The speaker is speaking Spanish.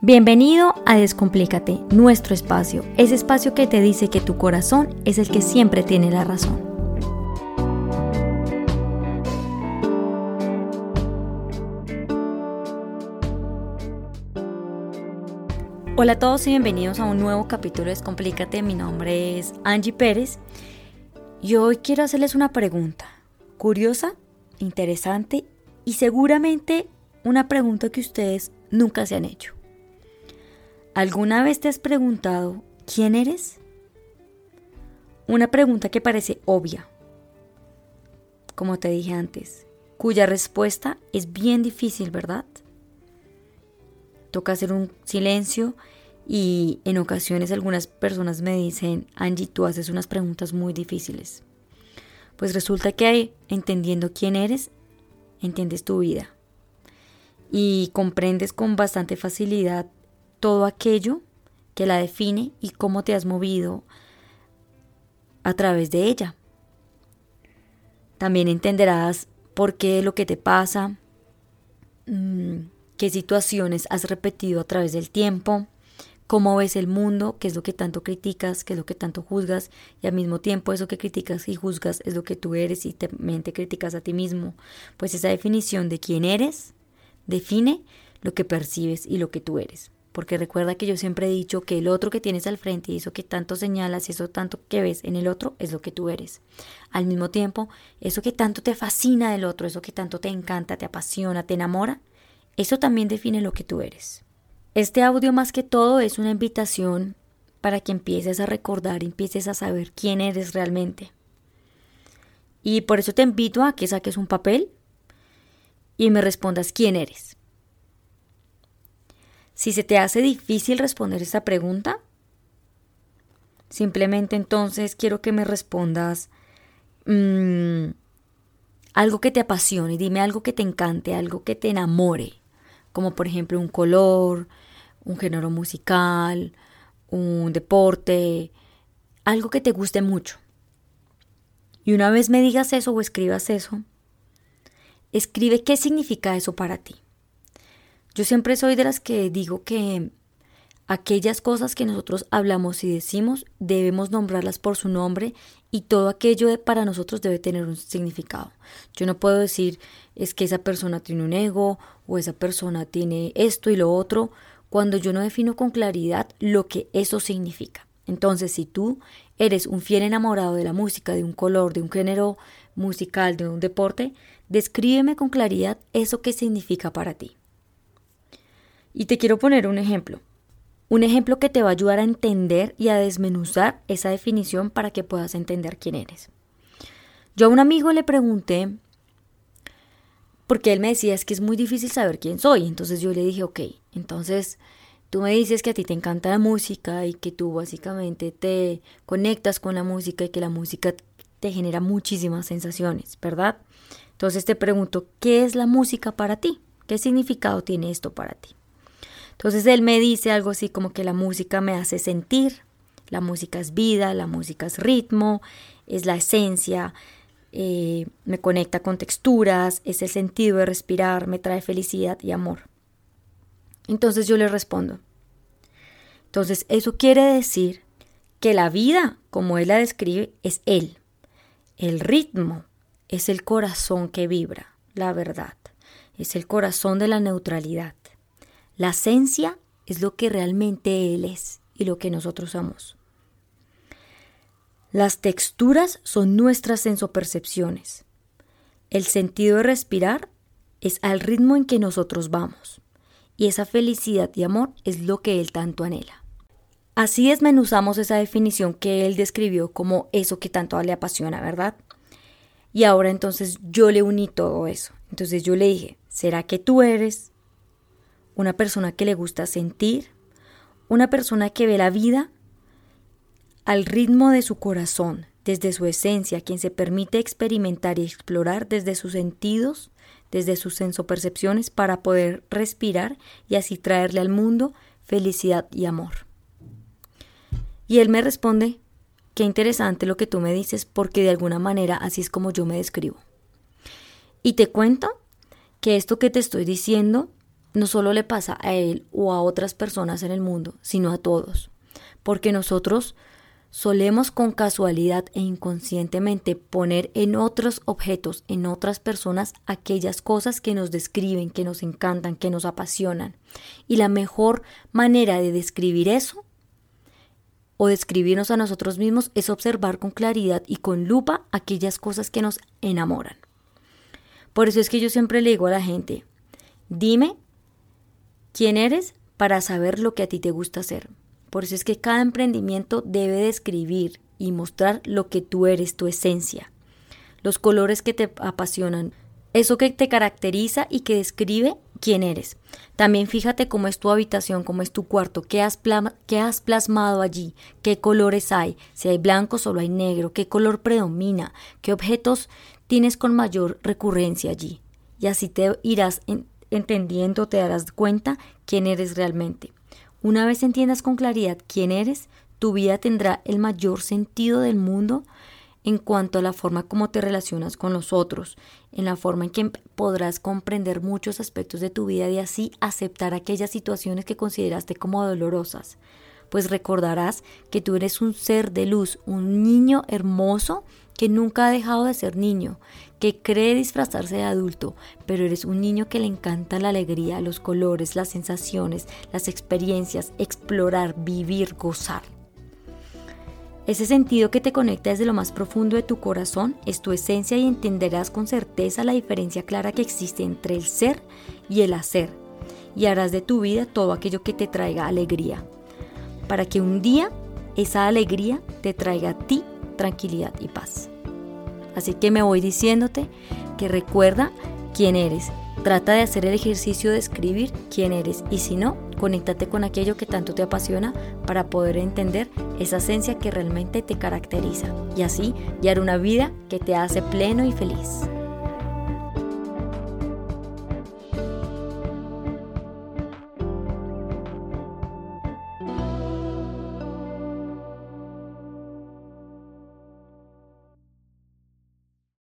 Bienvenido a Descomplícate, nuestro espacio, ese espacio que te dice que tu corazón es el que siempre tiene la razón. Hola a todos y bienvenidos a un nuevo capítulo de Descomplícate. Mi nombre es Angie Pérez y hoy quiero hacerles una pregunta curiosa, interesante y seguramente una pregunta que ustedes nunca se han hecho. ¿Alguna vez te has preguntado quién eres? Una pregunta que parece obvia, como te dije antes, cuya respuesta es bien difícil, ¿verdad? Toca hacer un silencio y en ocasiones algunas personas me dicen, Angie, tú haces unas preguntas muy difíciles. Pues resulta que entendiendo quién eres, entiendes tu vida y comprendes con bastante facilidad todo aquello que la define y cómo te has movido a través de ella. También entenderás por qué lo que te pasa, mm, qué situaciones has repetido a través del tiempo, cómo ves el mundo, qué es lo que tanto criticas, qué es lo que tanto juzgas, y al mismo tiempo eso que criticas y juzgas es lo que tú eres y también te criticas a ti mismo. Pues esa definición de quién eres define lo que percibes y lo que tú eres porque recuerda que yo siempre he dicho que el otro que tienes al frente y eso que tanto señalas eso tanto que ves en el otro es lo que tú eres. Al mismo tiempo, eso que tanto te fascina del otro, eso que tanto te encanta, te apasiona, te enamora, eso también define lo que tú eres. Este audio más que todo es una invitación para que empieces a recordar, empieces a saber quién eres realmente. Y por eso te invito a que saques un papel y me respondas quién eres. Si se te hace difícil responder esta pregunta, simplemente entonces quiero que me respondas mm, algo que te apasione, dime algo que te encante, algo que te enamore, como por ejemplo un color, un género musical, un deporte, algo que te guste mucho. Y una vez me digas eso o escribas eso, escribe qué significa eso para ti. Yo siempre soy de las que digo que aquellas cosas que nosotros hablamos y decimos debemos nombrarlas por su nombre y todo aquello para nosotros debe tener un significado. Yo no puedo decir es que esa persona tiene un ego o esa persona tiene esto y lo otro cuando yo no defino con claridad lo que eso significa. Entonces, si tú eres un fiel enamorado de la música, de un color, de un género musical, de un deporte, descríbeme con claridad eso que significa para ti. Y te quiero poner un ejemplo. Un ejemplo que te va a ayudar a entender y a desmenuzar esa definición para que puedas entender quién eres. Yo a un amigo le pregunté, porque él me decía es que es muy difícil saber quién soy. Entonces yo le dije, ok, entonces tú me dices que a ti te encanta la música y que tú básicamente te conectas con la música y que la música te genera muchísimas sensaciones, ¿verdad? Entonces te pregunto, ¿qué es la música para ti? ¿Qué significado tiene esto para ti? Entonces él me dice algo así como que la música me hace sentir, la música es vida, la música es ritmo, es la esencia, eh, me conecta con texturas, es el sentido de respirar, me trae felicidad y amor. Entonces yo le respondo. Entonces eso quiere decir que la vida, como él la describe, es él. El ritmo es el corazón que vibra, la verdad. Es el corazón de la neutralidad. La esencia es lo que realmente Él es y lo que nosotros somos. Las texturas son nuestras sensopercepciones. El sentido de respirar es al ritmo en que nosotros vamos. Y esa felicidad y amor es lo que Él tanto anhela. Así desmenuzamos esa definición que Él describió como eso que tanto le apasiona, ¿verdad? Y ahora entonces yo le uní todo eso. Entonces yo le dije, ¿será que tú eres una persona que le gusta sentir, una persona que ve la vida al ritmo de su corazón, desde su esencia, quien se permite experimentar y explorar desde sus sentidos, desde sus sensopercepciones para poder respirar y así traerle al mundo felicidad y amor. Y él me responde, qué interesante lo que tú me dices porque de alguna manera así es como yo me describo. Y te cuento que esto que te estoy diciendo no solo le pasa a él o a otras personas en el mundo, sino a todos. Porque nosotros solemos con casualidad e inconscientemente poner en otros objetos, en otras personas, aquellas cosas que nos describen, que nos encantan, que nos apasionan. Y la mejor manera de describir eso o describirnos a nosotros mismos es observar con claridad y con lupa aquellas cosas que nos enamoran. Por eso es que yo siempre le digo a la gente, dime quién eres para saber lo que a ti te gusta hacer. Por eso es que cada emprendimiento debe describir y mostrar lo que tú eres, tu esencia, los colores que te apasionan, eso que te caracteriza y que describe quién eres. También fíjate cómo es tu habitación, cómo es tu cuarto, qué has, plasmado allí, qué colores hay, si hay blanco, solo hay negro, qué color predomina, qué objetos tienes con mayor recurrencia allí. Y así te irás entendiendo, te darás cuenta quién eres realmente. Una vez entiendas con claridad quién eres, tu vida tendrá el mayor sentido del mundo en cuanto a la forma como te relacionas con los otros, en la forma en que podrás comprender muchos aspectos de tu vida y así aceptar aquellas situaciones que consideraste como dolorosas. Pues recordarás que tú eres un ser de luz, un niño hermoso que nunca ha dejado de ser niño, que cree disfrazarse de adulto, pero eres un niño que le encanta la alegría, los colores, las sensaciones, las experiencias, explorar, vivir, gozar. Ese sentido que te conecta desde lo más profundo de tu corazón es tu esencia y entenderás con certeza la diferencia clara que existe entre el ser y el hacer, y harás de tu vida todo aquello que te traiga alegría, para que un día esa alegría te traiga a ti tranquilidad y paz. Así que me voy diciéndote que recuerda quién eres. Trata de hacer el ejercicio de escribir quién eres y si no, conéctate con aquello que tanto te apasiona para poder entender esa esencia que realmente te caracteriza y así guiar una vida que te hace pleno y feliz.